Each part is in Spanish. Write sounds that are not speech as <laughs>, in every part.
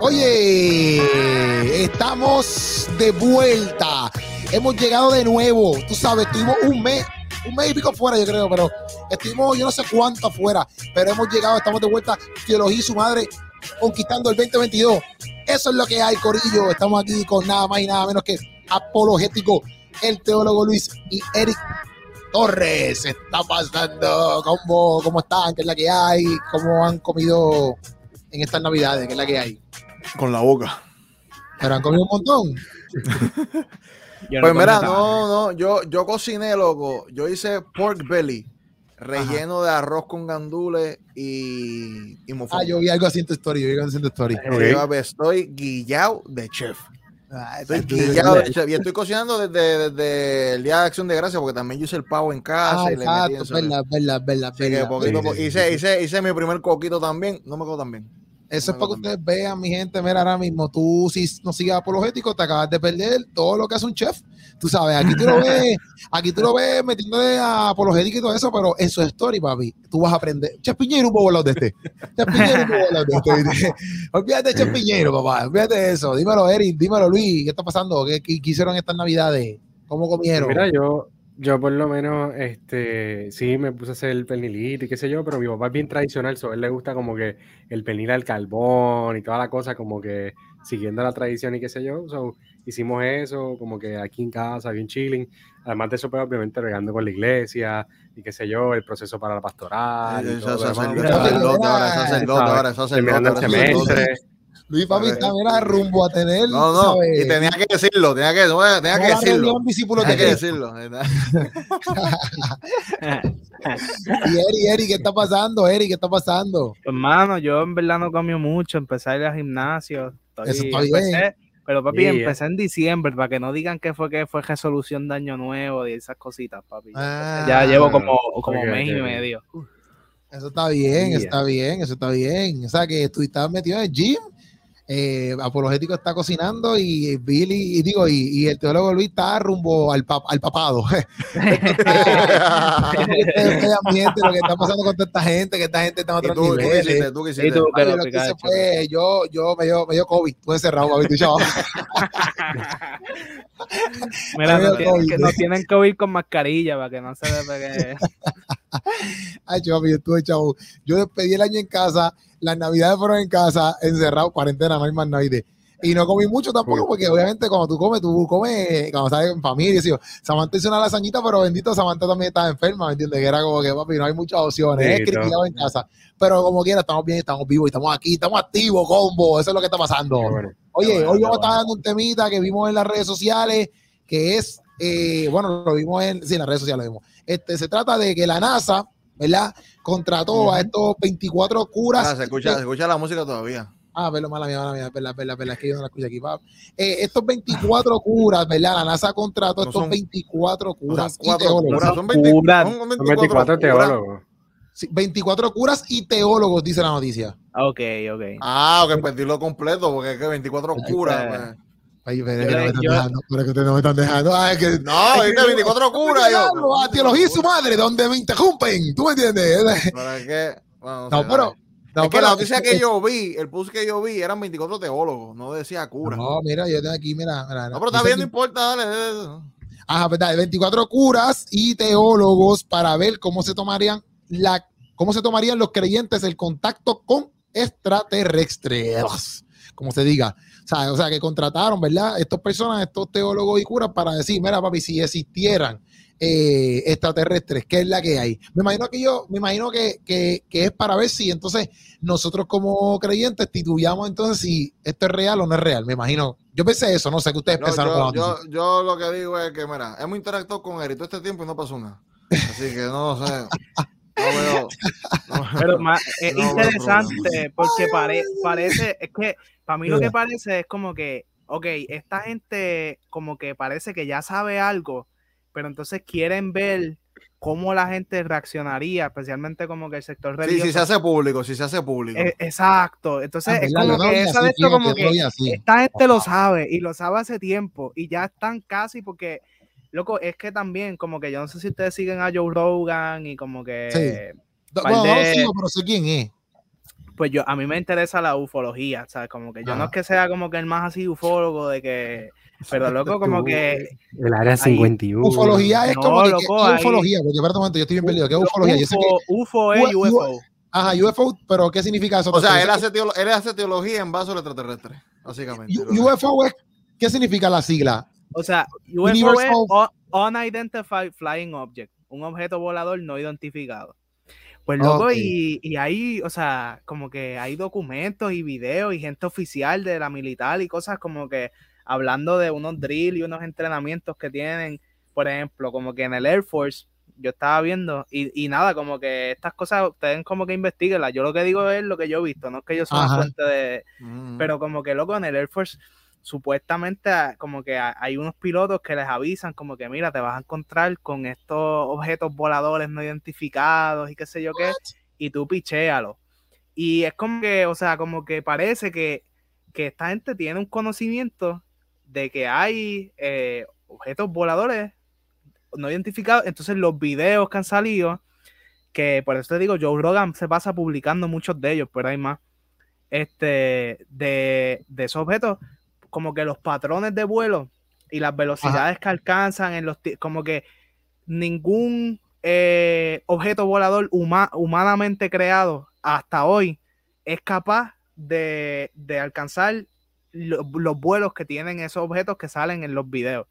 Oye, estamos de vuelta. Hemos llegado de nuevo. Tú sabes, estuvimos un mes, un mes y pico fuera, yo creo, pero estuvimos yo no sé cuánto afuera, pero hemos llegado, estamos de vuelta. Teología y su madre conquistando el 2022. Eso es lo que hay, Corillo. Estamos aquí con nada más y nada menos que apologético, el teólogo Luis y Eric Torres. Está pasando. ¿Cómo, cómo están? ¿Qué es la que hay? ¿Cómo han comido en estas navidades? ¿Qué es la que hay? Con la boca. ¿Pero han comido un montón? <laughs> pues mira, no, no, yo, yo cociné, loco. Yo hice pork belly, relleno de arroz con gandules y, y Ah, yo vi algo así en tu story, yo vi algo así en tu story. Estoy guillado de chef. Ah, estoy. Y estoy cocinando desde, desde, el Día de Acción de Gracias, porque también yo hice el pavo en casa. Ah, y le exacto, verdad, verdad, verdad, verdad. hice, hice, hice mi primer coquito también, no me quedó tan bien. Eso es para que ustedes vean, mi gente. Mira, ahora mismo tú, si no sigues apologético, te acabas de perder todo lo que hace un chef. Tú sabes, aquí tú lo <laughs> ves, aquí tú lo ves metiéndole a apologético y todo eso, pero en su story, papi, tú vas a aprender. Chef Piñero, un bobo de este. Chef Piñero, un bobo de este. <laughs> <laughs> olvídate de Chef Piñero, papá. Olvídate de eso. Dímelo, Eric. Dímelo, Luis. ¿Qué está pasando? ¿Qué, qué, hicieron estas navidades? ¿Cómo comieron? Mira, yo, yo por lo menos, este, sí me puse a hacer el pernilito y qué sé yo, pero mi papá es bien tradicional, so, a él le gusta como que el pernil al carbón y toda la cosa, como que siguiendo la tradición y qué sé yo, so, hicimos eso, como que aquí en casa, bien chilling, además de eso, pues obviamente regando con la iglesia y qué sé yo, el proceso para la pastoral. Eso, eso, Luis Papi era rumbo a tener. No, no, y tenía que decirlo, tenía que, tenía que decirlo. Tenía que decirlo. y Eri, Eri, ¿qué está pasando? Eri, ¿qué está pasando? Hermano, yo en verdad no comí mucho, empecé a ir al gimnasio. Eso está bien. Pero papi, empecé en diciembre para que no digan que fue que fue resolución de año nuevo y esas cositas, papi. Ah. ya llevo como, como mes y medio. Eso está bien, eso está bien, eso está bien. O sea que tú estabas metido en el gym eh, Apologético está cocinando y Billy, y digo, y, el teólogo Luis está rumbo al, al papado. <laughs> <laughs> este ambiente, lo que está pasando con toda esta gente, que esta gente está en otro nivel. ¿Tú, yo, yo me dio, me dio COVID, estuve cerrado, <laughs> COVID, Mira, no, tienen, que no tienen COVID con mascarilla para que no se ve que... Ay, chavo, yo estuve chavo. Yo despedí el año en casa las navidades fueron en casa, encerrado, cuarentena, no hay más navidad. Y no comí mucho tampoco, porque obviamente cuando tú comes, tú comes, cuando estás en familia. Samantha hizo una lasañita, pero bendito, Samantha también estaba enferma, ¿me entiendes? Que era como que, papi, no hay muchas opciones, es criticado en casa. Pero como quiera, estamos bien, estamos vivos, estamos aquí, estamos activos, combo, eso es lo que está pasando. Oye, hoy vamos a estar dando un temita que vimos en las redes sociales, que es, eh, bueno, lo vimos en, sí, en las redes sociales lo vimos. Este, se trata de que la NASA ¿verdad? Contrató a estos 24 curas. Ah, se escucha, se escucha la música todavía. Ah, pero mala mía, mala mía, verdad, verdad, verdad, es que yo no la escucho aquí, Eh, estos 24 <laughs> curas, ¿verdad? La NASA contrató estos 24 curas y teólogos. son, 24, teólogos. 24 curas y teólogos, dice la noticia. Ok, ok. Ah, ok, pues dilo completo, porque es que 24 curas. Pues. Que no me están dejando, pero que ustedes no me están dejando. Ay, que, no, 24 curas. Yo. A teología y su madre, donde me interrumpen. ¿Tú me entiendes? ¿Para qué? Bueno, no, pero. No, es que la noticia que yo vi, el post que yo vi, eran 24 teólogos, no decía cura. No, mira, yo tengo aquí, mira. mira no, pero está bien, no importa, dale. Ajá, verdad, 24 curas y teólogos para ver cómo se tomarían la, cómo se tomarían los creyentes el contacto con extraterrestres, como se diga. O sea, o sea, que contrataron, ¿verdad? Estas personas, estos teólogos y curas para decir, mira, papi, si existieran eh, extraterrestres, ¿qué es la que hay? Me imagino que yo, me imagino que, que, que, es para ver si entonces nosotros como creyentes titubamos entonces si esto es real o no es real. Me imagino. Yo pensé eso, no sé qué ustedes pensaron. Yo, yo, yo, lo que digo es que, mira, hemos interactuado con él todo este tiempo y no pasó nada. Así que no sé. No Pero más, es interesante porque parece, es que para mí lo que parece es como que, ok, esta gente como que parece que ya sabe algo, pero entonces quieren ver cómo la gente reaccionaría, especialmente como que el sector religioso. Sí, si se hace público, si se hace público. Exacto. Entonces, ah, es como que esa de esto como que esta gente lo sabe y lo sabe hace tiempo y ya están casi porque loco, es que también, como que yo no sé si ustedes siguen a Joe Rogan y como que. Sí. Bueno, no sigo, pero sé quién es. Pues yo, a mí me interesa la ufología, ¿sabes? Como que yo no es que sea como que el más así ufólogo de que. Pero <laughs> loco, como que. El área 51. Ufología es como. que, ¿qué ufología? Porque, un momento, yo estoy bien perdido. ¿Qué es ufología? UFO, UFO es UFO. Ajá, UFO, pero ¿qué significa eso? O sea, él hace, él hace teología en vaso extraterrestre, básicamente. UFO es, ¿qué significa la sigla? O sea, UFO es Unidentified Flying Object, un objeto volador no identificado. Pues loco, y, y ahí, o sea, como que hay documentos y videos y gente oficial de la militar y cosas como que hablando de unos drills y unos entrenamientos que tienen, por ejemplo, como que en el Air Force, yo estaba viendo, y, y nada, como que estas cosas ustedes como que investiguenlas. Yo lo que digo es lo que yo he visto, no es que yo soy fuente de. Mm. Pero como que loco, en el Air Force supuestamente ah, como que hay unos pilotos que les avisan como que mira, te vas a encontrar con estos objetos voladores no identificados y qué sé yo qué, y tú pichéalo. Y es como que, o sea, como que parece que, que esta gente tiene un conocimiento de que hay eh, objetos voladores no identificados. Entonces los videos que han salido, que por eso te digo, Joe Rogan se pasa publicando muchos de ellos, pero hay más, este, de, de esos objetos, como que los patrones de vuelo y las velocidades que alcanzan en los como que ningún eh, objeto volador humanamente creado hasta hoy es capaz de, alcanzar los vuelos que tienen esos objetos que salen en los videos.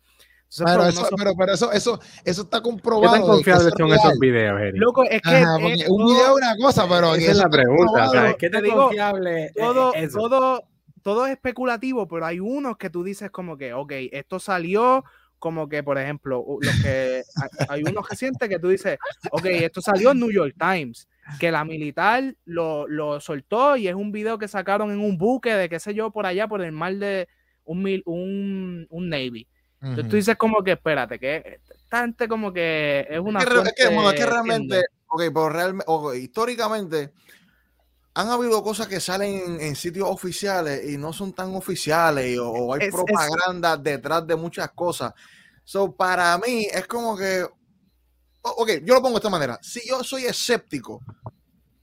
pero, eso, pero, eso, eso, eso está comprobado. ¿Qué tan confiables son esos videos, Eric? Loco, es que. un video es una cosa, pero. Esa es la pregunta. ¿Qué tan confiable todo, todo, todo es especulativo, pero hay unos que tú dices como que, ok, esto salió como que, por ejemplo, los que hay unos recientes que tú dices, ok, esto salió en New York Times, que la militar lo, lo, soltó y es un video que sacaron en un buque de qué sé yo por allá, por el mar de un, un, un Navy. Entonces tú dices como que, espérate, que esta gente como que es una... Es que, es que, realmente, ok, pero realmente, históricamente han habido cosas que salen en, sitios oficiales y no son tan oficiales o, hay propaganda detrás de muchas cosas. So, para mí es como que, ok, yo lo pongo de esta manera. Si yo soy escéptico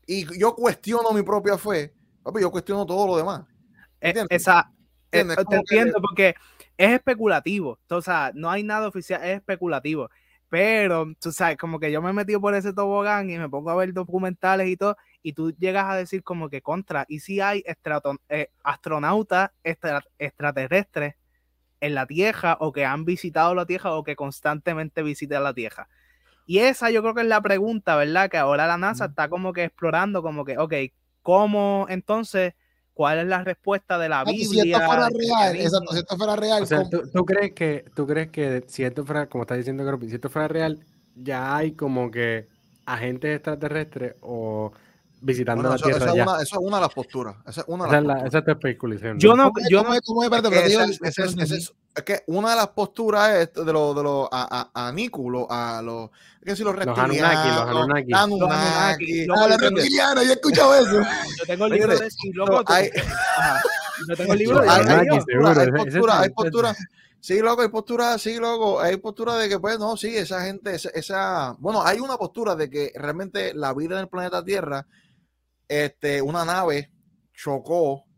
y yo cuestiono mi propia fe, yo cuestiono todo lo demás. E, esa, eh, te entiendo porque es especulativo. O sea, no hay nada oficial, es especulativo. Pero, tú sabes, como que yo me he metido por ese tobogán y me pongo a ver documentales y todo, y tú llegas a decir como que contra, y si hay eh, astronautas extraterrestres en la Tierra o que han visitado la Tierra o que constantemente visitan la Tierra. Y esa yo creo que es la pregunta, ¿verdad? Que ahora la NASA está como que explorando como que, ok, ¿cómo entonces cuál es la respuesta de la Biblia. Si esto fuera real, exacto, si esto fuera real. O sea, ¿tú, crees que, ¿tú crees que si esto fuera, como está diciendo si esto fuera real, ya hay como que agentes extraterrestres o visitando la Tierra. Esa, ya. Una, esa es una de las posturas. Esa es una de las esa, es especulación. Yo no, yo no, ¿cómo es, es, es que una de las posturas es de los de los a, a, a Niku, a los que si los reptilianos, los Anunnaki, los Anunnaki, los Anunnaki, los reptilianos, yo he escuchado eso. Yo tengo el libro de eso, loco. Hay, yo tengo el libro de Hay postura, hay postura. Sí, loco, hay postura, sí, loco, hay postura de que, pues, no, sí, esa gente, esa, esa, bueno, hay una postura de que realmente la vida en el planeta Tierra, este, una nave chocó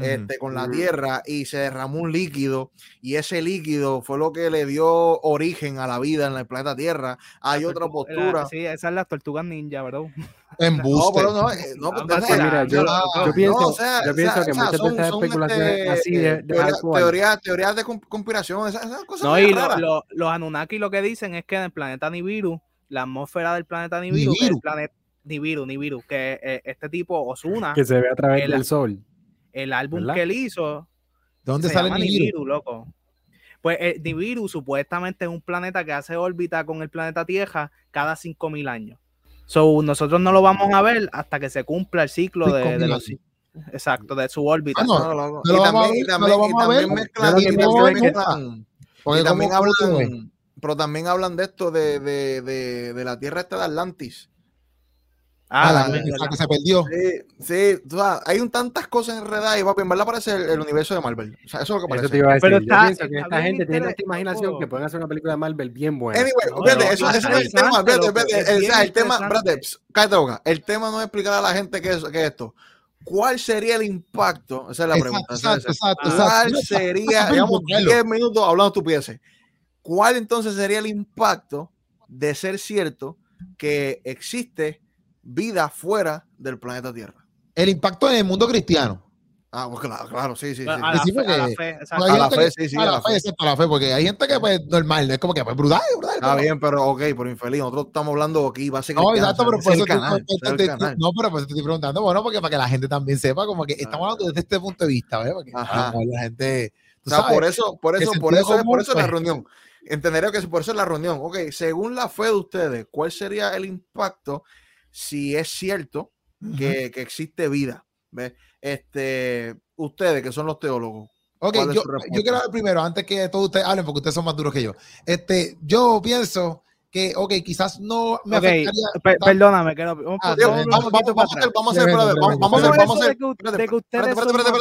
este, con la tierra y se derramó un líquido y ese líquido fue lo que le dio origen a la vida en el planeta Tierra. Hay otra postura. sí, esa es la tortuga ninja, ¿verdad? <laughs> En no, pero no, eh, no, mira, yo, yo, pienso, yo pienso que muchas de estas especulaciones este, así de, teorías teoría de conspiración, esas, cosas No, y los Anunnaki lo que dicen es que en el planeta Nibiru, la atmósfera del planeta Nibiru, Nibiru. el planeta Nibiru, Nibiru, que eh, este tipo Osuna que se ve a través del sol el álbum que él hizo. ¿Dónde sale Nibiru? loco? Pues eh, Nibiru supuestamente es un planeta que hace órbita con el planeta Tierra cada 5000 años. So, nosotros no lo vamos a ver hasta que se cumpla el ciclo de, los exacto, de su órbita. y también mezclan, porque también hablan, pero también hablan de esto de, de, de, de la Tierra esta de Atlantis Ah, ah la, que se perdió. Sí, sí hay un tantas cosas enredadas y va en verdad parece el, universo de Marvel. O sea, eso es lo que parece. Pero está, Yo pienso que esta gente tiene esta imaginación que pueden hacer una película de Marvel bien buena. Anyway, no, espérate, eso, es el tema, espérate, el tema, espérate, cállate boca. El tema no es explicar a la gente qué es, qué es esto. ¿Cuál sería el impacto? Esa es la pregunta. Exacto, exacto, ¿Cuál sería, digamos, 10 minutos hablando estupideces? ¿Cuál entonces sería el impacto de ser cierto que existe vida fuera del planeta Tierra. El impacto en el mundo cristiano. Ah, pues claro, claro, sí, sí, sí. A, la, fe, a la fe, a la fe, sí, sí. A la fe, a la fe, porque hay gente que pues normal, es como que pues brutal, brutal. Está bien, pero ok, pero infeliz, nosotros estamos hablando aquí básicamente. No, exacto, pero por eso canal, no, pero pues te estoy preguntando, bueno, porque para que la gente también sepa, como que estamos hablando desde este punto de vista, ¿ves? Porque Ajá. la gente. O sea, por eso, por eso, por eso, por eso es la pues. reunión. Entendería que por eso es la reunión. Ok, según la fe de ustedes, ¿cuál sería el impacto si es cierto que, existe vida. Este, ustedes que son los teólogos. Ok, yo, quiero hablar primero, antes que todos ustedes hablen, porque ustedes son más duros que yo. Este, yo pienso que, ok, quizás no me afectaría. perdóname, que no. Vamos, a hacer, vamos a hacer, vamos a hacer, vamos a hacer. Espérate, espérate, espérate,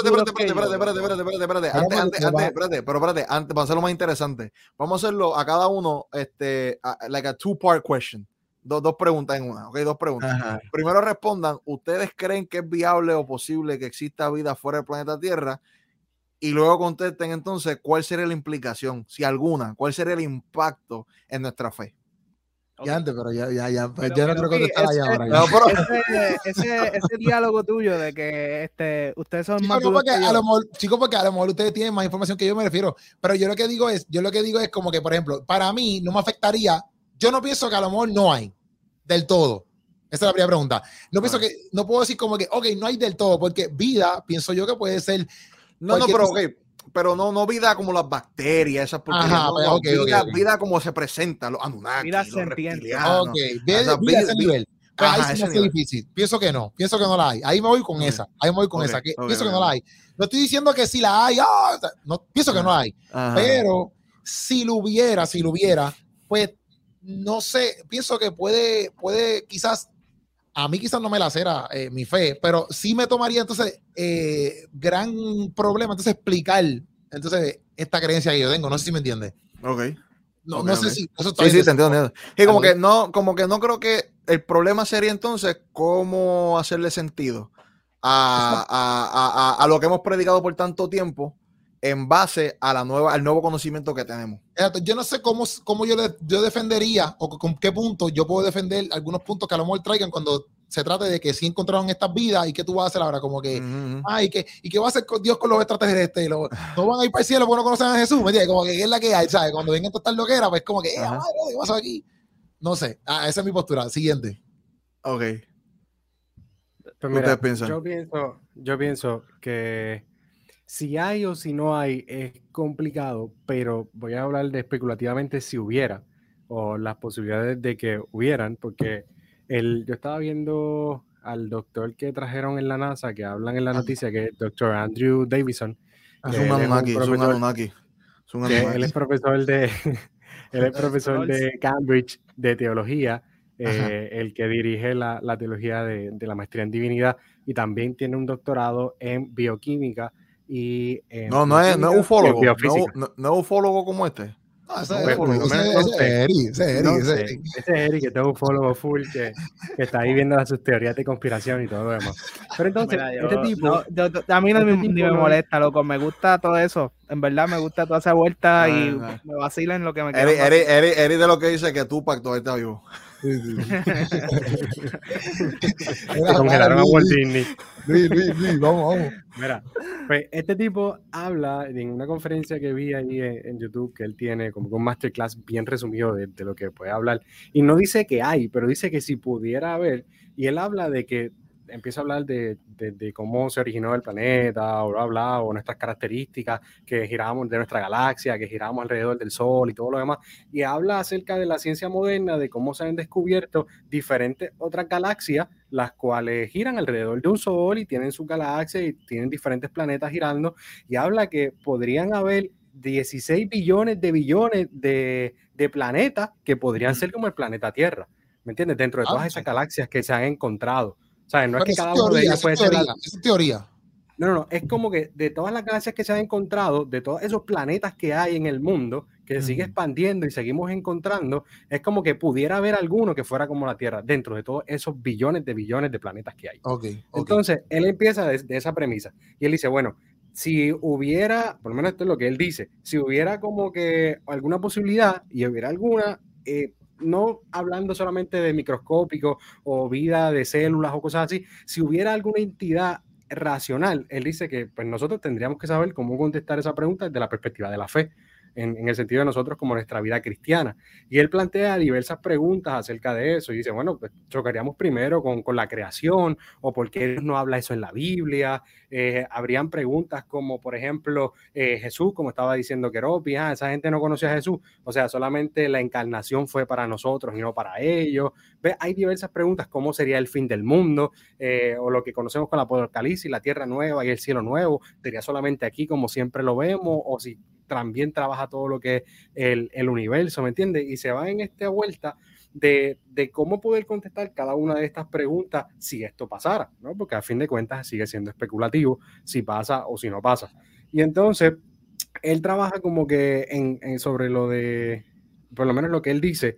espérate, espérate, Antes, antes, antes, espérate, pero espérate, antes, para hacerlo más interesante, vamos a hacerlo a cada uno, este, like a two-part question dos, preguntas en una, ¿ok? Dos preguntas. Primero respondan, ¿ustedes creen que es viable o posible que exista vida fuera del planeta Tierra? Y luego contesten entonces cuál sería la implicación, si alguna, cuál sería el impacto en nuestra fe. Ya antes, pero ya, ya, ya, pues no creo que ese, ahí ahora. Ese, ese, diálogo tuyo de que este, ustedes son más. porque a lo mejor, chicos, porque a lo mejor ustedes tienen más información que yo me refiero. Pero yo lo que digo es, yo lo que digo es como que, por ejemplo, para mí no me afectaría. Yo no pienso que a lo mejor no hay del todo? Esa es la primera pregunta. No pienso que, no puedo decir como que, ok, no hay del todo, porque vida, pienso yo que puede ser. No, no, pero ok, pero no, no vida como las bacterias, esas Ajá, no, vida, vida, como se presenta, los Anunnaki, vida los Ok, vida, vida, ese nivel. Pues ahí sí me difícil. Pienso que no, pienso que no la hay. Ahí me voy con esa, ahí me voy con esa. Que pienso que no la hay. No estoy diciendo que sí la hay, ah, no, pienso que no hay. Pero si lo hubiera, si lo hubiera, pues no sé, pienso que puede, puede quizás, a mí quizás no me la cera eh, mi fe, pero sí me tomaría entonces eh, gran problema entonces explicar entonces esta creencia que yo tengo, no sé si me entiende. Ok. No, no sé si eso Sí, sí, te entiendo. Y como que no, como que no creo que el problema sería entonces cómo hacerle sentido a, a, a, a lo que hemos predicado por tanto tiempo en base a la nueva, al nuevo conocimiento que tenemos. Yo no sé cómo, cómo yo, yo defendería o con qué punto yo puedo defender algunos puntos que a lo mejor traigan cuando se trate de que sí encontraron estas vidas y qué tú vas a hacer ahora, como que, ay, que, y qué va a hacer Dios con los extraterrestres, no van a ir para el cielo porque no conocen a Jesús, ¿me entiendes? Como que es la que hay, ¿sabes? Cuando vengan todas estas loqueras, pues como que, eh, madre, ¿qué pasa aquí? No sé, ah, esa es mi postura. Siguiente. Ok. Pues mira, Yo pienso, yo pienso que si hay o si no hay es complicado, pero voy a hablar de especulativamente si hubiera o las posibilidades de que hubieran, porque el, yo estaba viendo al doctor que trajeron en la NASA, que hablan en la noticia, que es el doctor Andrew Davison. Es un Anunnaki, es un Anunnaki. Él es profesor de, <laughs> él es <laughs> profesor de Cambridge de teología, eh, el que dirige la, la teología de, de, la maestría en divinidad y también tiene un doctorado en bioquímica y, eh, no, no es, no es ufólogo. No, no, no, es ufólogo como este. No, ese es Eri, ese es Eri, que es un ufólogo full que, que, está ahí viendo sus teorías de conspiración y todo lo demás. Pero entonces, este tipo. a mí no este me, ni me molesta, loco. Me gusta todo eso. En verdad, me gusta toda esa vuelta y me vacila en lo que me queda. Eri, Eri, Eri, de lo que dice que Tupac todavía está vivo. Sí, sí. <laughs> congelaron a Walt Disney. Luis, Luis, vamos, vamos. Mira, pues este tipo habla en una conferencia que vi ahí en, YouTube que él tiene como un masterclass bien resumido de, de, lo que puede hablar. Y no dice que hay, pero dice que si pudiera haber, y él habla de que empieza a hablar de, de, cómo se originó el planeta, o bla, o nuestras características, que giramos de nuestra galaxia, que giramos alrededor del Sol y todo lo demás, y habla acerca de la ciencia moderna, de cómo se han descubierto diferentes otras galaxias, las cuales giran alrededor de un Sol y tienen su galaxia y tienen diferentes planetas girando, y habla que podrían haber 16 billones de billones de, de planetas que podrían ser como el planeta Tierra. ¿me entiendes? Dentro de todas ah, esas galaxias que se han encontrado. ¿Sabes? No es que cada uno de ellos puede ser la... Es teoría. No, no, no, es como que de todas las galaxias que se han encontrado, de todos esos planetas que hay en el mundo, que se sigue expandiendo y seguimos encontrando, es como que pudiera haber alguno que fuera como la Tierra, dentro de todos esos billones de billones de planetas que hay. Okay, Entonces, él empieza de, esa premisa y él dice, bueno, si hubiera, por lo menos esto es lo que él dice, si hubiera como que alguna posibilidad y hubiera alguna, eh, no hablando solamente de microscópico o vida de células o cosas así, si hubiera alguna entidad racional, él dice que pues nosotros tendríamos que saber cómo contestar esa pregunta desde la perspectiva de la fe en, el sentido de nosotros como nuestra vida cristiana. Y él plantea diversas preguntas acerca de eso y dice, bueno, pues chocaríamos primero con, con la creación o por qué no habla eso en la Biblia. Eh, habrían preguntas como, por ejemplo, eh, Jesús, como estaba diciendo Keropi, ah, esa gente no conocía a Jesús, o sea, solamente la encarnación fue para nosotros y no para ellos. ¿Ve? Hay diversas preguntas, ¿cómo sería el fin del mundo? Eh, o lo que conocemos con la Apocalipsis, la tierra nueva y el cielo nuevo, ¿sería solamente aquí como siempre lo vemos? O si también trabaja todo lo que es el, universo, ¿me entiendes? Y se va en esta vuelta de, cómo poder contestar cada una de estas preguntas si esto pasara, ¿no? Porque a fin de cuentas sigue siendo especulativo si pasa o si no pasa. Y entonces, él trabaja como que en sobre lo de, por lo menos lo que él dice,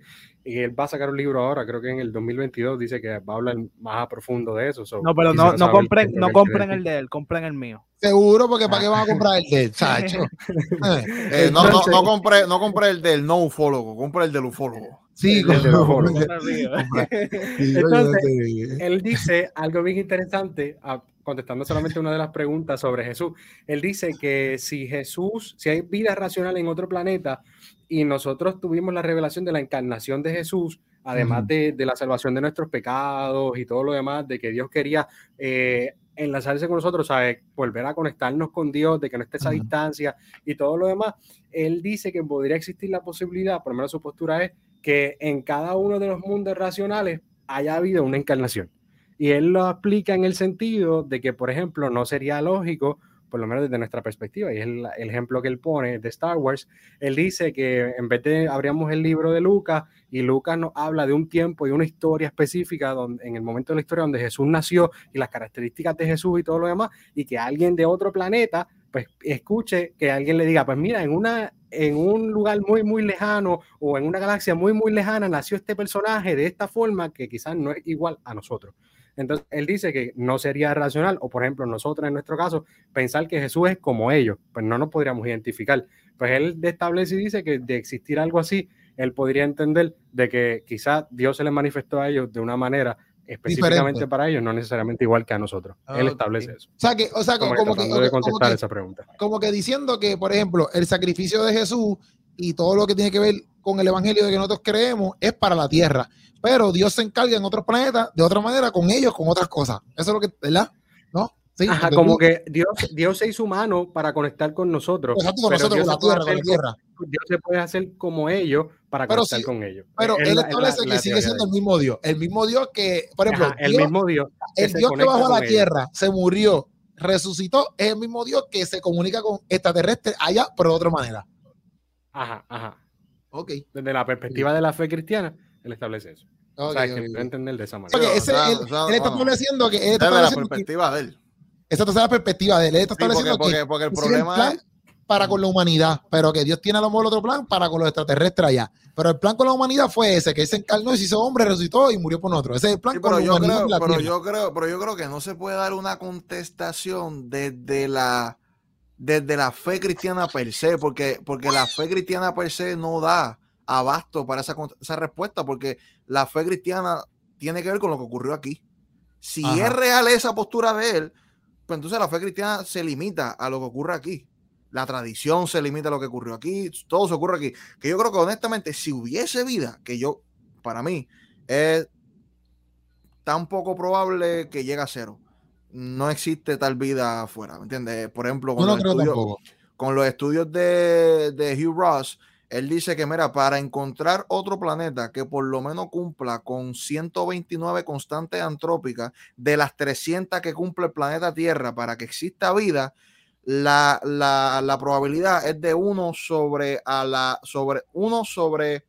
y él va a sacar un libro ahora, creo que en el 2022 dice que va a hablar más a profundo de eso. no, pero no, no compren, no compren el de él, compren el mío. Seguro, porque ¿para qué van a comprar el de él, Sacho? <laughs> Eh, no, no, no, compré, no compré el del no ufólogo, compré el del ufólogo. Sí, el. <laughs> <laughs> Entonces, él dice algo bien interesante, contestando solamente una de las preguntas sobre Jesús. Él dice que si Jesús, si hay vida racional en otro planeta, y nosotros tuvimos la revelación de la encarnación de Jesús, además de, la salvación de nuestros pecados y todo lo demás, de que Dios quería eh, enlazarse con nosotros, ¿sabe? volver a conectarnos con Dios, de que no esté esa distancia y todo lo demás. Él dice que podría existir la posibilidad, por lo menos su postura es, que en cada uno de los mundos racionales haya habido una encarnación. Y él lo aplica en el sentido de que, por ejemplo, no sería lógico por lo menos desde nuestra perspectiva, y es el, ejemplo que él pone de Star Wars, él dice que en vez de abríamos el libro de Lucas y Lucas nos habla de un tiempo y una historia específica donde, en el momento de la historia donde Jesús nació y las características de Jesús y todo lo demás, y que alguien de otro planeta pues escuche que alguien le diga, pues mira, en una en un lugar muy muy lejano o en una galaxia muy muy lejana nació este personaje de esta forma que quizás no es igual a nosotros. Entonces, él dice que no sería racional, o por ejemplo, nosotros en nuestro caso, pensar que Jesús es como ellos, pues no nos podríamos identificar. Pues él establece y dice que de existir algo así, él podría entender de que quizás Dios se les manifestó a ellos de una manera específicamente para ellos, no necesariamente igual que a nosotros. él establece eso. O sea, que, o sea, como, que, contestar esa pregunta. Como que diciendo que, por ejemplo, el sacrificio de Jesús y todo lo que tiene que ver con el evangelio de que nosotros creemos es para la tierra pero Dios se encarga en otros planetas de otra manera con ellos, con otras cosas. Eso es lo que, ¿verdad? Ajá, como que Dios, Dios se hizo humano para conectar con nosotros. Exacto, con nosotros, con la tierra, con la tierra. Dios se puede hacer como ellos para conectar con ellos. Pero él, establece que sigue siendo el mismo Dios. El mismo Dios que, por ejemplo, el mismo Dios. El Dios que bajó a la tierra, se murió, resucitó, es el mismo Dios que se comunica con extraterrestres allá, pero de otra manera. Ajá, ajá. Ok. Desde la perspectiva de la fe cristiana, él establece eso. o sea, que okay. entender de esa manera. Ese, él, él, está estableciendo que. Él está desde la perspectiva de él. Esa es la perspectiva de él. Él está estableciendo porque, porque, porque el problema es. Para con la humanidad, pero que Dios tiene a lo mejor otro plan para con los extraterrestres allá. Pero el plan con la humanidad fue ese, que él se encarnó y se hizo hombre, resucitó y murió por nosotros. Ese es el plan con la yo humanidad. Creo, pero, yo creo, pero yo creo que no se puede dar una contestación desde la, desde la fe cristiana per se, porque, porque la fe cristiana per se no da abasto para esa, esa respuesta, porque la fe cristiana tiene que ver con lo que ocurrió aquí. Si es real esa postura de él, pues entonces la fe cristiana se limita a lo que ocurre aquí. La tradición se limita a lo que ocurrió aquí, todo se ocurre aquí. Que yo creo que honestamente, si hubiese vida, que yo, para mí, es tan poco probable que llegue a cero. No existe tal vida afuera, ¿me entiendes? Por ejemplo, con, los, estudios, con los estudios de, de Hugh Ross, él dice que, mira, para encontrar otro planeta que por lo menos cumpla con 129 constantes antrópicas de las 300 que cumple el planeta Tierra para que exista vida, la, la, probabilidad es de 1 sobre a la sobre 1 sobre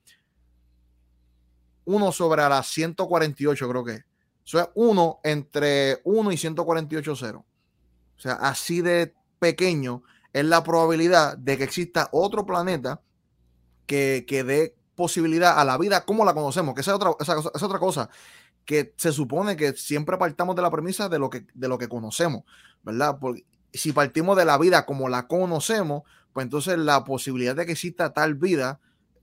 1 sobre a las 148, creo que. Eso es 1 entre 1 y 148 0. O sea, así de pequeño es la probabilidad de que exista otro planeta que, que dé posibilidad a la vida como la conocemos, que esa es otra, esa, es otra cosa, que se supone que siempre partamos de la premisa de lo que, de lo que conocemos, ¿verdad? Porque si partimos de la vida como la conocemos, pues entonces la posibilidad de que exista tal vida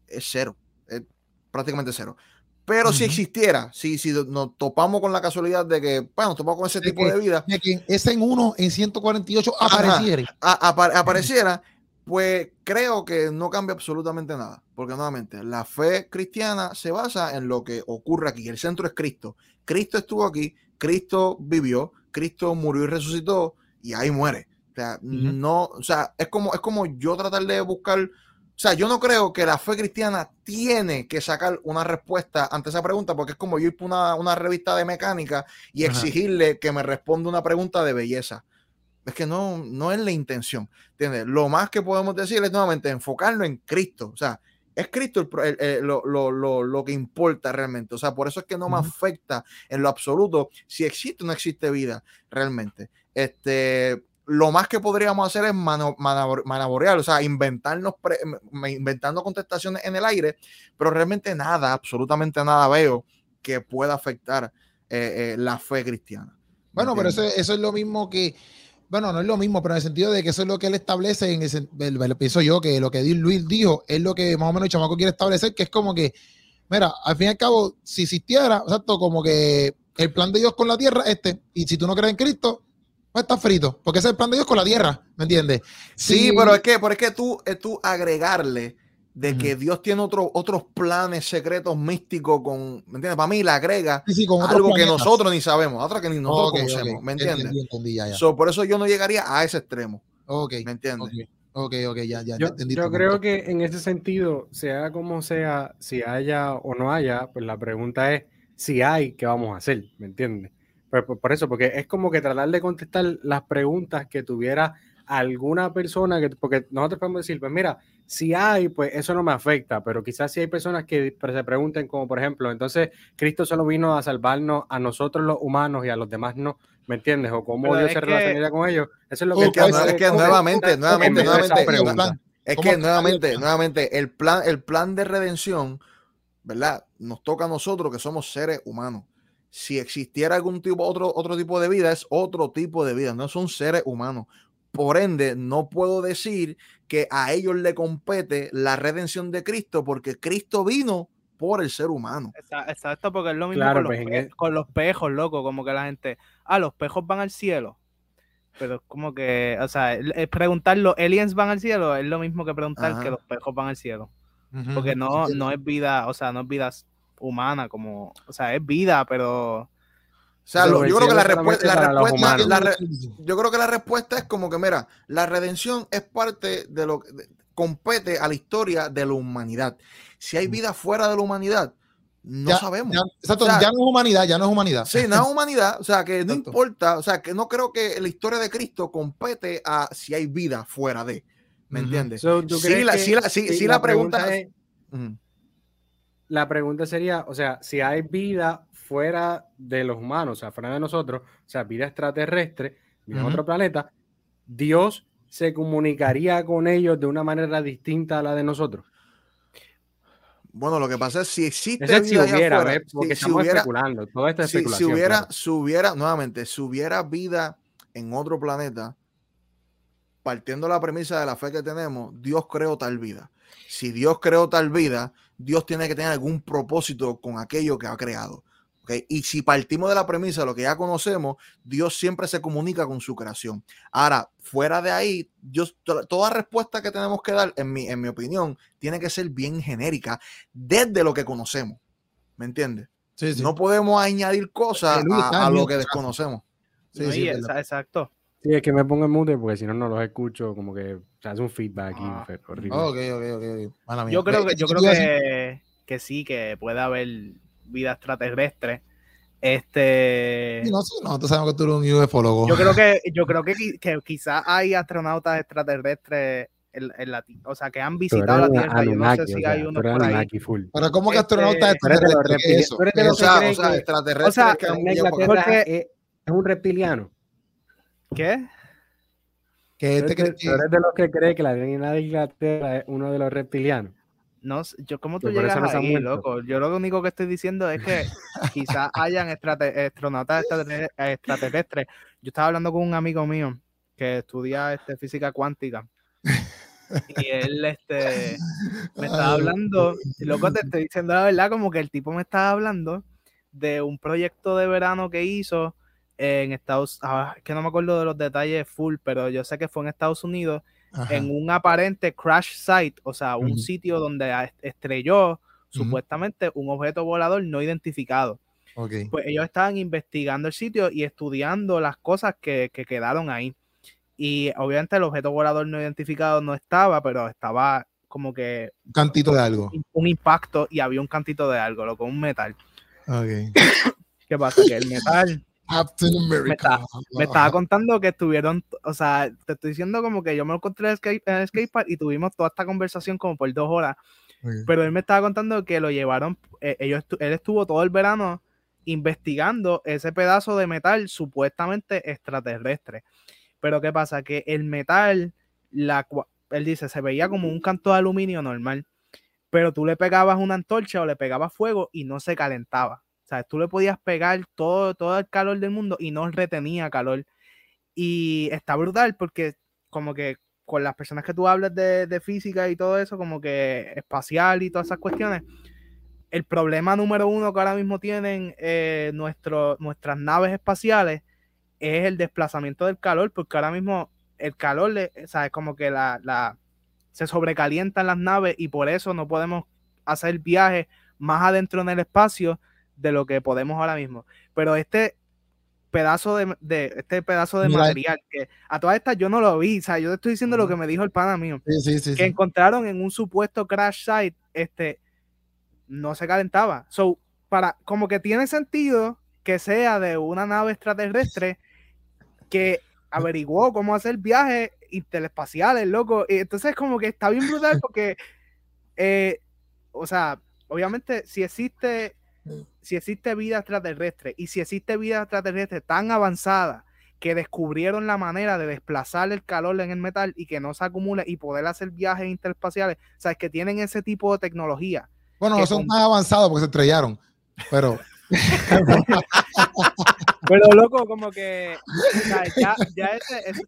es cero, es prácticamente cero. Pero si existiera, si, si nos topamos con la casualidad de que, bueno, nos topamos con ese tipo de vida. De que ese en uno en 148 apareciera. apareciera, pues creo que no cambia absolutamente nada. Porque nuevamente, la fe cristiana se basa en lo que ocurre aquí. El centro es Cristo. Cristo estuvo aquí, Cristo vivió, Cristo murió y resucitó, y ahí muere. O sea, no, o sea, es como, es como yo tratar de buscar o sea, yo no creo que la fe cristiana tiene que sacar una respuesta ante esa pregunta, porque es como yo ir una, una revista de mecánica y exigirle que me responda una pregunta de belleza. Es que no, no es la intención. ¿entiendes? Lo más que podemos decir es nuevamente enfocarlo en Cristo. O sea, es Cristo lo, que importa realmente. O sea, por eso es que no me afecta en lo absoluto si existe o no existe vida realmente. Este, lo más que podríamos hacer es manaborear, o sea, inventarnos, inventando contestaciones en el aire, pero realmente nada, absolutamente nada veo que pueda afectar eh, eh, la fe cristiana. Bueno, pero eso, eso, es lo mismo que, bueno, no es lo mismo, pero en el sentido de que eso es lo que él establece, en pienso yo, que lo que Luis dijo es lo que más o menos el chamaco quiere establecer, que es como que, mira, al fin y al cabo, si existiera, exacto, como que el plan de Dios con la tierra, este, y si tú no crees en Cristo, pues está frito, porque ese es el plan de Dios con la tierra, ¿me entiendes? Sí, pero es que, pero es que tú, es tú agregarle de que Dios tiene otros otros planes secretos místicos con, ¿me entiendes? Para mí le agrega algo que nosotros ni sabemos, otra que ni nosotros conocemos, ¿me entiendes? por eso yo no llegaría a ese extremo. Ok. ¿Me entiendes? Ok, ok, ya, ya, yo, Yo creo que en ese sentido, sea como sea, si haya o no haya, pues la pregunta es si hay, ¿qué vamos a hacer? ¿Me entiendes? Pues, pues, por eso, porque es como que tratar de contestar las preguntas que tuviera alguna persona, que, porque nosotros podemos decir, pues mira, si hay, pues eso no me afecta, pero quizás si hay personas que se pregunten, como por ejemplo, entonces Cristo solo vino a salvarnos a nosotros los humanos y a los demás no, ¿me entiendes? O cómo Dios se relacionaría con ellos. Eso es lo que... Es que, es que nuevamente, nuevamente, nuevamente, es que nuevamente, nuevamente, el plan, el plan de redención, ¿verdad? Nos toca a nosotros que somos seres humanos si existiera algún tipo, otro, otro tipo de vida, es otro tipo de vida, no son seres humanos. Por ende, no puedo decir que a ellos le compete la redención de Cristo, porque Cristo vino por el ser humano. Exacto, porque es lo mismo con, los con, los pejos, loco, como que la gente, ah, los pejos van al cielo. Pero es como que, o sea, preguntar los aliens van al cielo es lo mismo que preguntar que los pejos van al cielo. Porque no, no es vida, o sea, no es vida humana, como, o sea, es vida, pero... O sea, yo creo que la, respuesta, yo creo que la respuesta es como que, mira, la redención es parte de lo que compete a la historia de la humanidad. Si hay vida fuera de la humanidad, no sabemos. Ya, exacto, ya no es humanidad, ya no es humanidad. Sí, no es <laughs> humanidad, o sea, que no importa, o sea, que no creo que la historia de Cristo compete a si hay vida fuera de, ¿me entiendes? sí, la, la, pregunta, es la pregunta sería, o sea, si hay vida fuera de los humanos, o sea, fuera de nosotros, o sea, vida extraterrestre, vida en otro planeta, Dios se comunicaría con ellos de una manera distinta a la de nosotros. Bueno, lo que pasa es si existe vida si hubiera, afuera, porque si, estamos hubiera, especulando, todo esto es si, si, hubiera, si hubiera, nuevamente, si hubiera vida en otro planeta, partiendo la premisa de la fe que tenemos, Dios creó tal vida. Si Dios creó tal vida, Dios tiene que tener algún propósito con aquello que ha creado. Y si partimos de la premisa de lo que ya conocemos, Dios siempre se comunica con su creación. Ahora, fuera de ahí, toda respuesta que tenemos que dar, en mi, en mi opinión, tiene que ser bien genérica desde lo que conocemos. ¿Me entiendes? No podemos añadir cosas a, lo que desconocemos. Sí, sí, exacto. Sí, es que me pongo en mute porque si no, no los escucho, como que se hace un feedback ah. horrible. ok, ok, ok. Yo creo, que, yo creo que, que, sí, que puede haber vida extraterrestre. Este. no sé, no, tú sabes que tú eres un ufólogo. Yo creo que, <laughs> yo creo que, que quizás hay astronautas extraterrestres en, la, o sea, que han visitado la Tierra. Yo no sé si hay uno por ahí. Pero ¿cómo que astronautas este, extraterrestres? O sea, o sea, extraterrestres o sea, que es un reptiliano. ¿Qué? ¿Qué te crees que... eres de los que cree que la reina de Inglaterra es uno de los reptilianos. No, yo cómo tú llegas no ahí, loco. Yo lo único que estoy diciendo es que quizás hayan astronautas extraterrestres. Yo estaba hablando con un amigo mío que estudia este, física cuántica. Y él este, me estaba hablando, loco, te estoy diciendo la verdad, como que el tipo me estaba hablando de un proyecto de verano que hizo en Estados Unidos, que no me acuerdo de los detalles full, pero yo sé que fue en Estados Unidos, en un aparente crash site, o sea, un sitio donde estrelló supuestamente un objeto volador no identificado. Pues ellos estaban investigando el sitio y estudiando las cosas que, que, quedaron ahí. Y obviamente el objeto volador no identificado no estaba, pero estaba como que... Un cantito de algo. Un impacto y había un cantito de algo, lo con un metal. ¿Qué pasa? Que el metal me, estaba contando que estuvieron, o sea, te estoy diciendo como que yo me encontré en el skatepark y tuvimos toda esta conversación como por dos horas. Pero él me estaba contando que lo llevaron, eh, ellos, él estuvo todo el verano investigando ese pedazo de metal supuestamente extraterrestre. Pero ¿qué pasa? Que el metal, la, él dice, se veía como un canto de aluminio normal, pero tú le pegabas una antorcha o le pegabas fuego y no se calentaba. O sea, tú le podías pegar todo, todo el calor del mundo y no retenía calor. Y está brutal porque como que con las personas que tú hablas de, física y todo eso, como que espacial y todas esas cuestiones, el problema número uno que ahora mismo tienen eh, nuestras naves espaciales es el desplazamiento del calor, porque ahora mismo el calor, o sea, es como que la, la, se sobrecalientan las naves y por eso no podemos hacer viajes más adentro en el espacio de lo que podemos ahora mismo. Pero este pedazo de, este pedazo de material que a todas estas yo no lo vi, o sea, yo te estoy diciendo lo que me dijo el pana mío, que encontraron en un supuesto crash site, este, no se calentaba. So, para, como que tiene sentido que sea de una nave extraterrestre que averiguó cómo hacer viajes interespaciales, loco. Y entonces como que está bien brutal porque, <laughs> eh, o sea, obviamente si existe si existe vida extraterrestre y si existe vida extraterrestre tan avanzada que descubrieron la manera de desplazar el calor en el metal y que no se acumule y poder hacer viajes interespaciales, o sea, es que tienen ese tipo de tecnología. Bueno, no son más avanzados porque se estrellaron, pero... <laughs> Pero loco, como que ya, ya ese, ese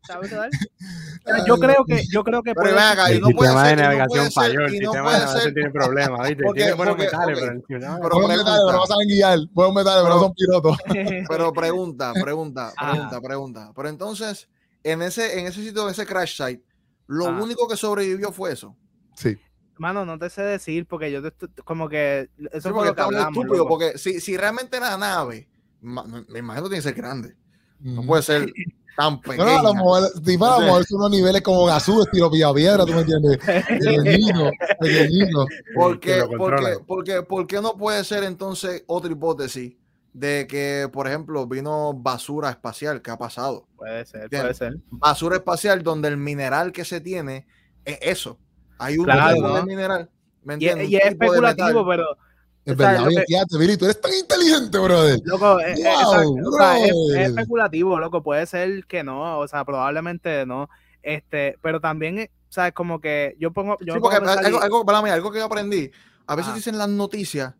yo creo que, yo creo que pero puede, el no sistema de navegación falló, el sistema de navegación tiene problemas, ¿viste? <laughs> tiene buenos metales, pero el pero metales, pero no saben guiar, buenos metales, pero no son pilotos. <laughs> Pero pregunta, pregunta, pregunta, pregunta. Pero entonces, en ese, en ese sitio, ese crash site, lo único que sobrevivió fue eso. Sí. Mano, no te sé decir porque yo te, como que eso fue lo que hablamos. Estúpido, porque si, si realmente la nave me imagino que tiene que ser grande. No puede ser <laughs> tan pequeño. No, a lo mejor, moverse unos niveles como Gazú, estilo Piedra, tú me entiendes. Pequeñito, pequeñito. Porque, porque, porque, ¿Por qué no puede ser entonces otra hipótesis de que, por ejemplo, vino basura espacial? ¿Qué ha pasado? Puede ser, puede ser. Basura espacial donde el mineral que se tiene es eso. Hay un claro, mineral. ¿me entiendes? Y, y es especulativo, pero es verdad, oye, fíjate, Billy, tú eres tan inteligente, brother. Loco, es, es, especulativo, loco, puede ser que no, o sea, probablemente no. Este, pero también, ¿sabes? Como que yo pongo. Yo sí, porque algo, algo, algo, que yo aprendí, a veces dicen las noticias,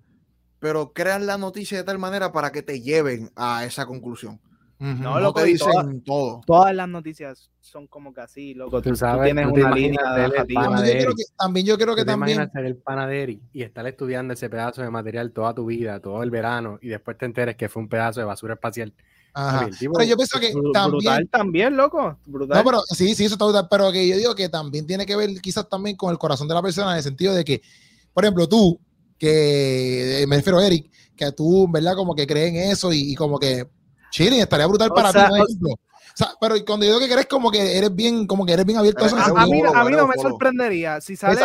pero crean la noticia de tal manera para que te lleven a esa conclusión. No, lo que dicen todas, todo. Todas las noticias son como que así, loco. Tú, sabes, tienes una línea de También yo creo que también. Hacer el panaderi y estar estudiando ese pedazo de material toda tu vida, todo el verano, y después te enteres que fue un pedazo de basura espacial. Ajá. pero yo pienso que también. Brutal también, loco. Brutal. No, pero sí, sí, eso está brutal. Pero que yo digo que también tiene que ver quizás también con el corazón de la persona, en el sentido de que, por ejemplo, tú, que me refiero a Eric, que tú, ¿verdad? Como que creen eso y como que Chile, estaría brutal para ti, O sea, pero cuando yo digo que eres como que eres bien, como que eres bien abierto a eso. A, mí, a mí no me sorprendería si sale,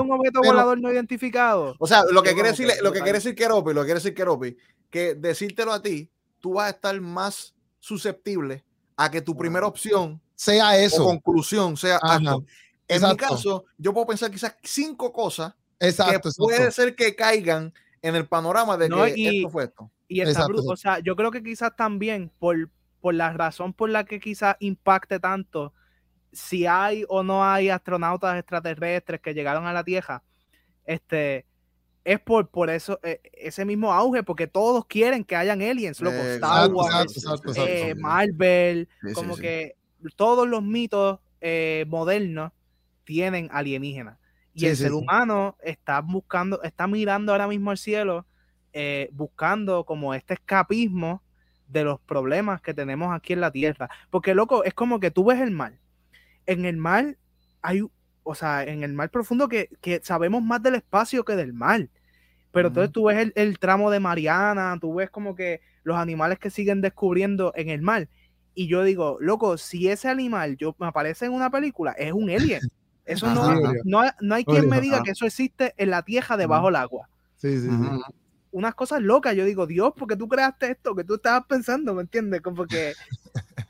un objeto volador no identificado. O sea, lo que quiere decir, lo que quiere decir Keropi, lo que quiere decir Keropi, que decírtelo a ti, tú vas a estar más susceptible a que tu primera opción sea eso. O conclusión sea algo. En mi caso, yo puedo pensar quizás cinco cosas exacto, que puede ser que caigan en el panorama de que esto fue esto. Y está o sea, yo creo que quizás también por, por la razón por la que quizás impacte tanto si hay o no hay astronautas extraterrestres que llegaron a la Tierra, este, es por, por eso, eh, ese mismo auge, porque todos quieren que hayan aliens, loco, Star Wars, eh, Marvel, como que todos los mitos eh, modernos tienen alienígenas. Y el ser humano está buscando, está mirando ahora mismo al cielo, buscando como este escapismo de los problemas que tenemos aquí en la Tierra. Porque, loco, es como que tú ves el mar. En el mar hay o sea, en el mar profundo que, sabemos más del espacio que del mar. Pero entonces tú ves el, tramo de Mariana, tú ves como que los animales que siguen descubriendo en el mar. Y yo digo, loco, si ese animal yo, me aparece en una película, es un alien. Eso no, no, hay quien me diga que eso existe en la tierra debajo del agua. Sí, sí, sí. Unas cosas locas. Yo digo, Dios, ¿por qué tú creaste esto que tú estabas pensando? ¿Me entiendes? Como que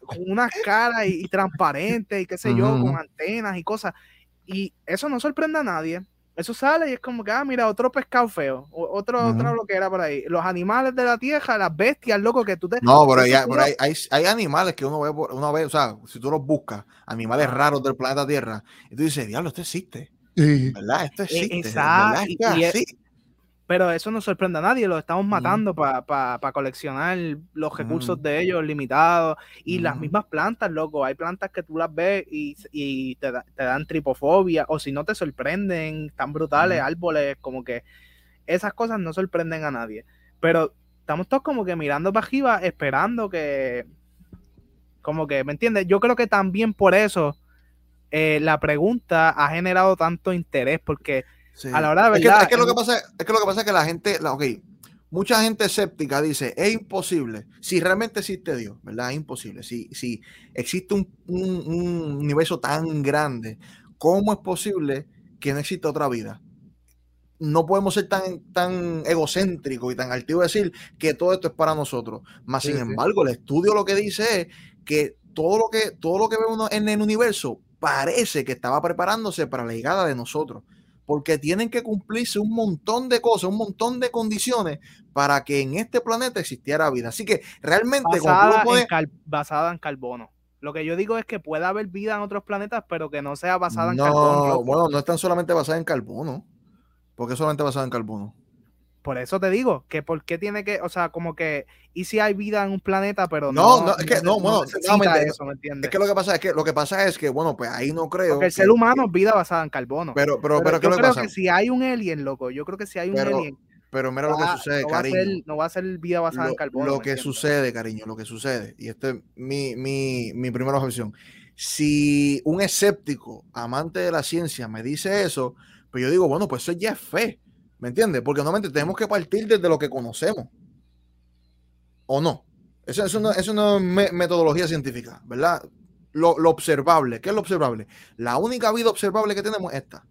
con unas caras y, transparentes y qué sé yo, con antenas y cosas. Y eso no sorprende a nadie. Eso sale y es como que, ah, mira, otro pescado feo, otro, otro lo que era por ahí. Los animales de la tierra, las bestias, loco, que tú te. No, pero, hay, hay, animales que uno ve, uno ve, o sea, si tú los buscas, animales raros del planeta Tierra, y tú dices, diablo, esto existe. ¿Verdad? Esto e, existe. Exacto. Pero eso no sorprende a nadie, los estamos matando para coleccionar los recursos de ellos limitados y las mismas plantas, loco. Hay plantas que tú las ves y, te, dan tripofobia o si no te sorprenden, tan brutales, árboles, como que esas cosas no sorprenden a nadie. Pero estamos todos como que mirando para arriba, esperando que, como que, ¿me entiendes? Yo creo que también por eso eh, la pregunta ha generado tanto interés porque a la hora de verdad. Es que, lo, que pasa, es que lo que pasa es que la gente, la, ok, mucha gente escéptica dice, es imposible, si realmente existe Dios, ¿verdad? Es imposible. Si, si existe un, un, universo tan grande, ¿cómo es posible que no exista otra vida? No podemos ser tan, tan egocéntricos y tan altivos de decir que todo esto es para nosotros. Más sin embargo, el estudio lo que dice es que todo lo que, todo lo que vemos en el universo parece que estaba preparándose para la llegada de nosotros porque tienen que cumplirse un montón de cosas, un montón de condiciones para que en este planeta existiera vida. Así que realmente basada, en, carbono. Lo que yo digo es que puede haber vida en otros planetas, pero que no sea basada en carbono. No, bueno, no es tan solamente basada en carbono. porque solamente basada en carbono? Por eso te digo, que por qué tiene que, o sea, como que, y si hay vida en un planeta, pero no. No, es que, no, bueno, eso, ¿me entiendes? Es que lo que pasa es que, lo que pasa es que, bueno, pues ahí no creo. Porque el ser humano es vida basada en carbono. Pero, pero, pero, yo creo que si hay un alien, loco, yo creo que si hay un alien. Pero mira lo que sucede, no cariño. Va a ser, no va a ser vida basada en carbono. Lo que sucede, cariño, lo que sucede, y esta es mi, mi, mi primera objeción. Si un escéptico, amante de la ciencia, me dice eso, pues yo digo, bueno, pues eso ya es fe ¿Me entiendes? Porque normalmente tenemos que partir desde lo que conocemos. ¿O no? Eso, eso no, es metodología científica, ¿verdad? Lo, observable. ¿Qué es lo observable? La única vida observable que tenemos es esta.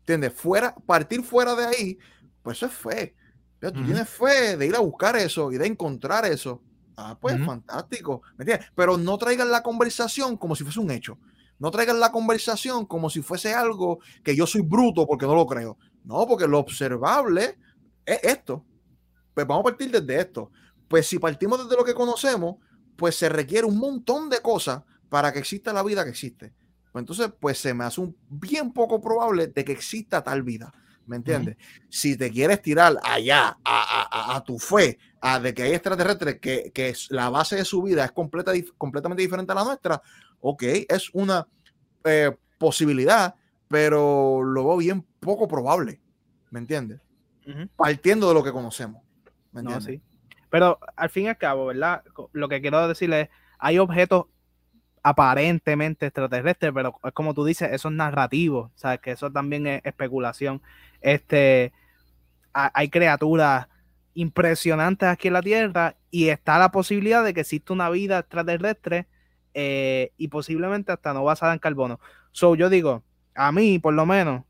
¿Entiendes? Fuera, partir fuera de ahí, pues eso es fe. Tú tienes fe de ir a buscar eso y de encontrar eso. Ah, pues fantástico. ¿Me entiendes? Pero no traigan la conversación como si fuese un hecho. No traigan la conversación como si fuese algo que yo soy bruto porque no lo creo. No, porque lo observable es esto. Pues vamos a partir desde esto. Pues si partimos desde lo que conocemos, pues se requiere un montón de cosas para que exista la vida que existe. Pues entonces, pues se me hace un bien poco probable de que exista tal vida. ¿Me entiendes? Si te quieres tirar allá a, tu fe, a de que hay extraterrestres que, que la base de su vida es completa, completamente diferente a la nuestra, ok, es una eh, posibilidad, pero lo veo bien poco probable, ¿me entiendes? Partiendo de lo que conocemos. ¿me no, sí. Pero al fin y al cabo, ¿verdad? Lo que quiero decirle es, hay objetos aparentemente extraterrestres, pero es como tú dices, eso es narrativo, ¿sabes? Que eso también es especulación. Este, hay criaturas impresionantes aquí en la Tierra y está la posibilidad de que exista una vida extraterrestre eh, y posiblemente hasta no basada en carbono. So, yo digo, a mí, por lo menos,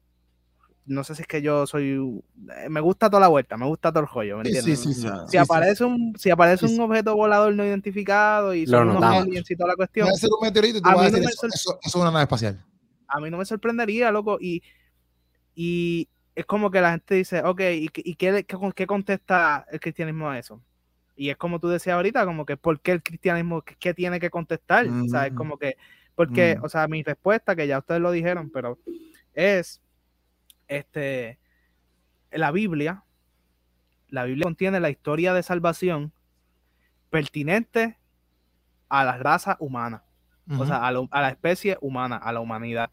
no sé si es que yo soy. Eh, me gusta toda la vuelta, me gusta todo el joyo, ¿me entiendes? Sí, sí, sí, si, aparece Un, si aparece un objeto volador no identificado y son unos aliens y toda la cuestión. Va a ser un meteorito y tú vas a decir, eso, es una nave espacial. a mí no me sorprendería, loco. Y, y es como que la gente dice, ok, ¿y, y qué, qué, contesta el cristianismo a eso? Y es como tú decías ahorita, como que ¿por qué el cristianismo, qué, tiene que contestar? O sea, es como que, porque, o sea, mi respuesta, que ya ustedes lo dijeron, pero es, este, la Biblia, la Biblia contiene la historia de salvación pertinente a la raza humana, o sea, a, a, la especie humana, a la humanidad.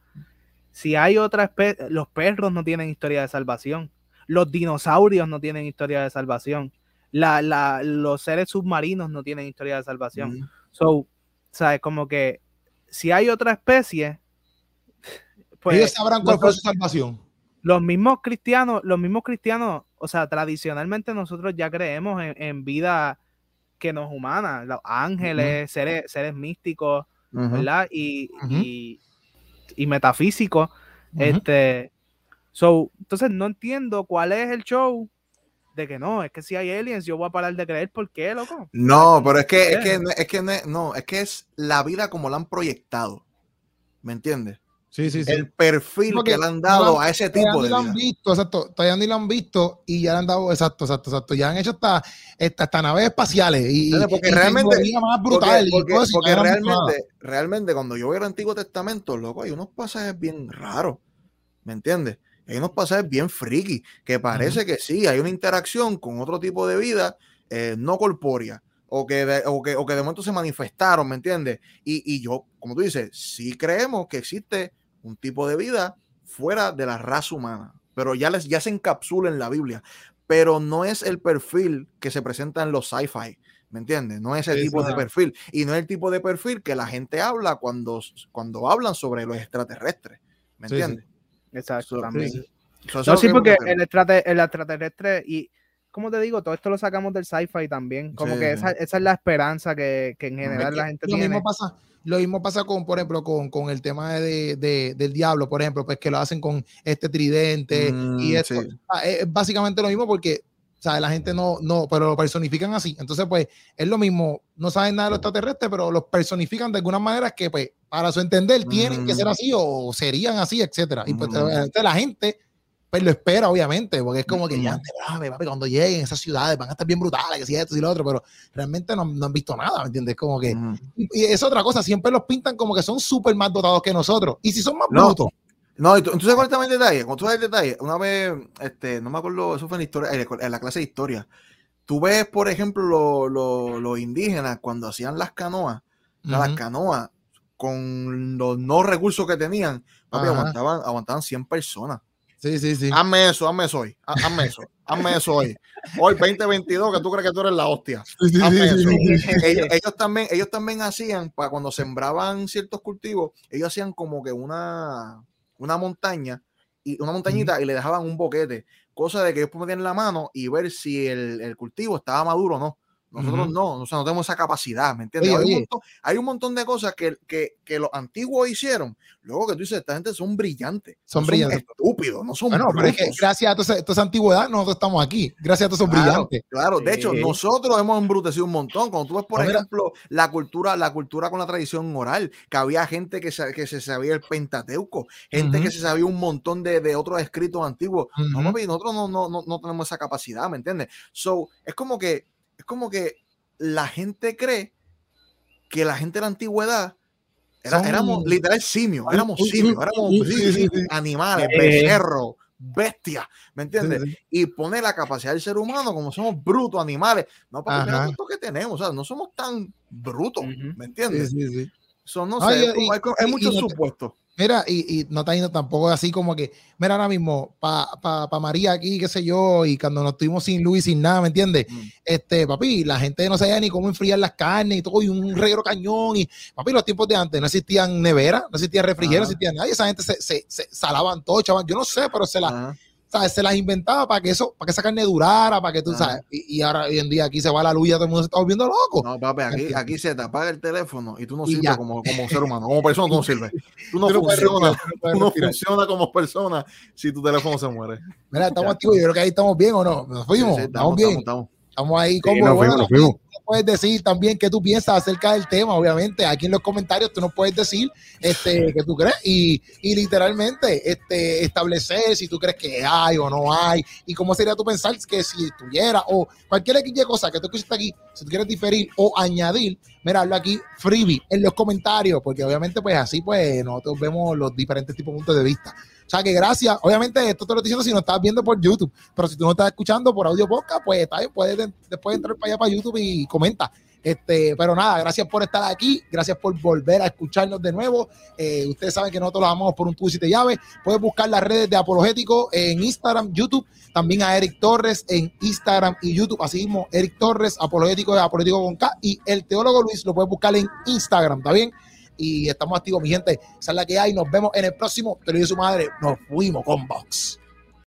Si hay otra especie, los perros no tienen historia de salvación, los dinosaurios no tienen historia de salvación, la, la, los seres submarinos no tienen historia de salvación. So, ¿sabes? Como que si hay otra especie, pues. Ellos sabrán cuál fue su salvación. Los mismos cristianos, los mismos cristianos, o sea, tradicionalmente nosotros ya creemos en, vida que no es humana, los ángeles, seres, seres místicos, ¿verdad? Y, y, metafísicos. Este. So, entonces no entiendo cuál es el show de que no, es que si hay aliens, yo voy a parar de creer, ¿por qué, loco? No, pero es que, es que, es que, no, es que es la vida como la han proyectado. ¿Me entiendes? Sí, sí, sí. El perfil que le han dado a ese tipo de. Lo han visto, exacto. Todavía ni lo han visto y ya le han dado, exacto, exacto, exacto. Ya han hecho hasta, hasta, naves espaciales y. Porque realmente. Más brutal porque, porque, realmente, realmente, cuando yo veo el Antiguo Testamento, loco, hay unos pasajes bien raros. ¿Me entiendes? Hay unos pasajes bien friki que parece que sí, hay una interacción con otro tipo de vida eh, no corpórea. O que, de, o, que, o que de momento se manifestaron, ¿me entiendes? Y, y yo, como tú dices, sí creemos que existe un tipo de vida fuera de la raza humana, pero ya, les, ya se encapsula en la Biblia, pero no es el perfil que se presenta en los sci-fi, ¿me entiendes? No es el tipo de perfil y no es el tipo de perfil que la gente habla cuando, cuando hablan sobre los extraterrestres, ¿me entiendes? Exacto, también. no, sí, porque el, extraterrestre y como te digo, todo esto lo sacamos del sci-fi también. Como que esa, esa, es la esperanza que, que en general la gente lo tiene. Mismo pasa, lo mismo pasa con, por ejemplo, con, con el tema de, de, del diablo, por ejemplo, pues que lo hacen con este tridente y mm, esto. Ah, es básicamente lo mismo porque, ¿sabes? La gente no, no, pero lo personifican así. Entonces, pues, es lo mismo. No saben nada de los extraterrestres, pero los personifican de alguna manera que, pues, para su entender, tienen que ser así o serían así, etcétera. Y pues, mm. la gente pues lo espera, obviamente, porque es como que ya, papi, cuando lleguen esas ciudades van a estar bien brutales, que si esto y lo otro, pero realmente no, han visto nada, ¿me entiendes? Como que, y, es otra cosa, siempre los pintan como que son súper más dotados que nosotros, y si son más brutos. No, entonces cuál también el detalle, cuando tú sabes el detalle, una vez, este, no me acuerdo, eso fue en, historia, en la clase de historia, tú ves, por ejemplo, los indígenas cuando hacían las canoas, las canoas, con los no recursos que tenían, papi, aguantaban, aguantaban 100 personas. Sí, sí, sí. Hazme eso, hazme eso hoy. Hazme eso. Hazme eso hoy. Hoy 2022 que tú crees que tú eres la hostia. hazme eso. Ellos, también, ellos también hacían, para cuando sembraban ciertos cultivos, ellos hacían como que una, una montaña, y una montañita, y le dejaban un boquete. Cosa de que ellos podían la mano y ver si el, el cultivo estaba maduro o no. Nosotros no, o sea, no tenemos esa capacidad, ¿me entiendes? hay, Un montón, de cosas que, que, que, los antiguos hicieron. Luego que tú dices, esta gente son brillantes. Son brillantes. estúpidos, no son bueno, pero es que gracias a toda, esa antigüedad nosotros estamos aquí. Gracias a todos son brillantes. Claro, de hecho, nosotros hemos embrutecido un montón. Cuando tú ves, por ejemplo, la cultura, la cultura con la tradición oral, que había gente que se, que se sabía el Pentateuco, gente que se sabía un montón de, de otros escritos antiguos. nosotros no, no, no, no tenemos esa capacidad, ¿me entiendes? So, es como que es como que la gente cree que la gente de la antigüedad éramos literal simios, éramos simios, éramos animales, becerros, bestias, ¿me entiendes? Y pone la capacidad del ser humano como somos brutos, animales, no para que que tenemos, o sea, no somos tan brutos, ¿me entiendes? Son, no sé, hay, muchos supuestos. Mira, y, no está yendo tampoco así como que, mira, ahora mismo, para pa, María aquí, qué sé yo, y cuando nos estuvimos sin Luis, sin nada, ¿me entiendes? Mm. Este, papi, la gente no sabía ni cómo enfriar las carnes y todo, y un reguero cañón, y papi, los tiempos de antes no existían nevera, no existía refrigerio, no existía nada, y esa gente se, se, se salaban todo, chaval, yo no sé, pero se la, ¿sabes? Se las inventaba para que eso, para que esa carne durara, para que tú, sabes. Y, ahora hoy en día aquí se va la luz y todo el mundo se está volviendo loco. No, papi, aquí, aquí se te apaga el teléfono y tú no sirves como, como ser humano, como persona tú no sirves. Tú no, funcionas, <laughs> tú no funcionas como persona si tu teléfono se muere. Mira, estamos activos, yo creo que ahí estamos bien o no. Nos fuimos, estamos, bien. Estamos, ahí como. nos fuimos, nos fuimos. Puedes decir también qué tú piensas acerca del tema, obviamente. Aquí en los comentarios tú nos puedes decir este, qué tú crees y, y literalmente este, establecer si tú crees que hay o no hay y cómo sería tu pensar que si estuviera o cualquier cosa que tú escuchaste aquí, si tú quieres diferir o añadir, mira, habla aquí freebie en los comentarios, porque obviamente pues así pues nosotros vemos los diferentes tipos de puntos de vista. O sea que gracias. Obviamente, esto te lo estoy diciendo si no estás viendo por YouTube, pero si tú no estás escuchando por audio podcast, pues está puedes después entrar para allá para YouTube y comenta. Este, pero nada, gracias por estar aquí, gracias por volver a escucharnos de nuevo. Eh, ustedes saben que nosotros lo amamos por un tubo y te llave. Puedes buscar las redes de Apologético en Instagram, YouTube, también a Eric Torres en Instagram y YouTube. Así mismo, Eric Torres, Apologético de Apologético con K, y el teólogo Luis lo puedes buscar en Instagram, ¿está bien? Y estamos activos, mi gente. Esa es la que hay. Nos vemos en el próximo. Te lo digo su madre. Nos fuimos con Box.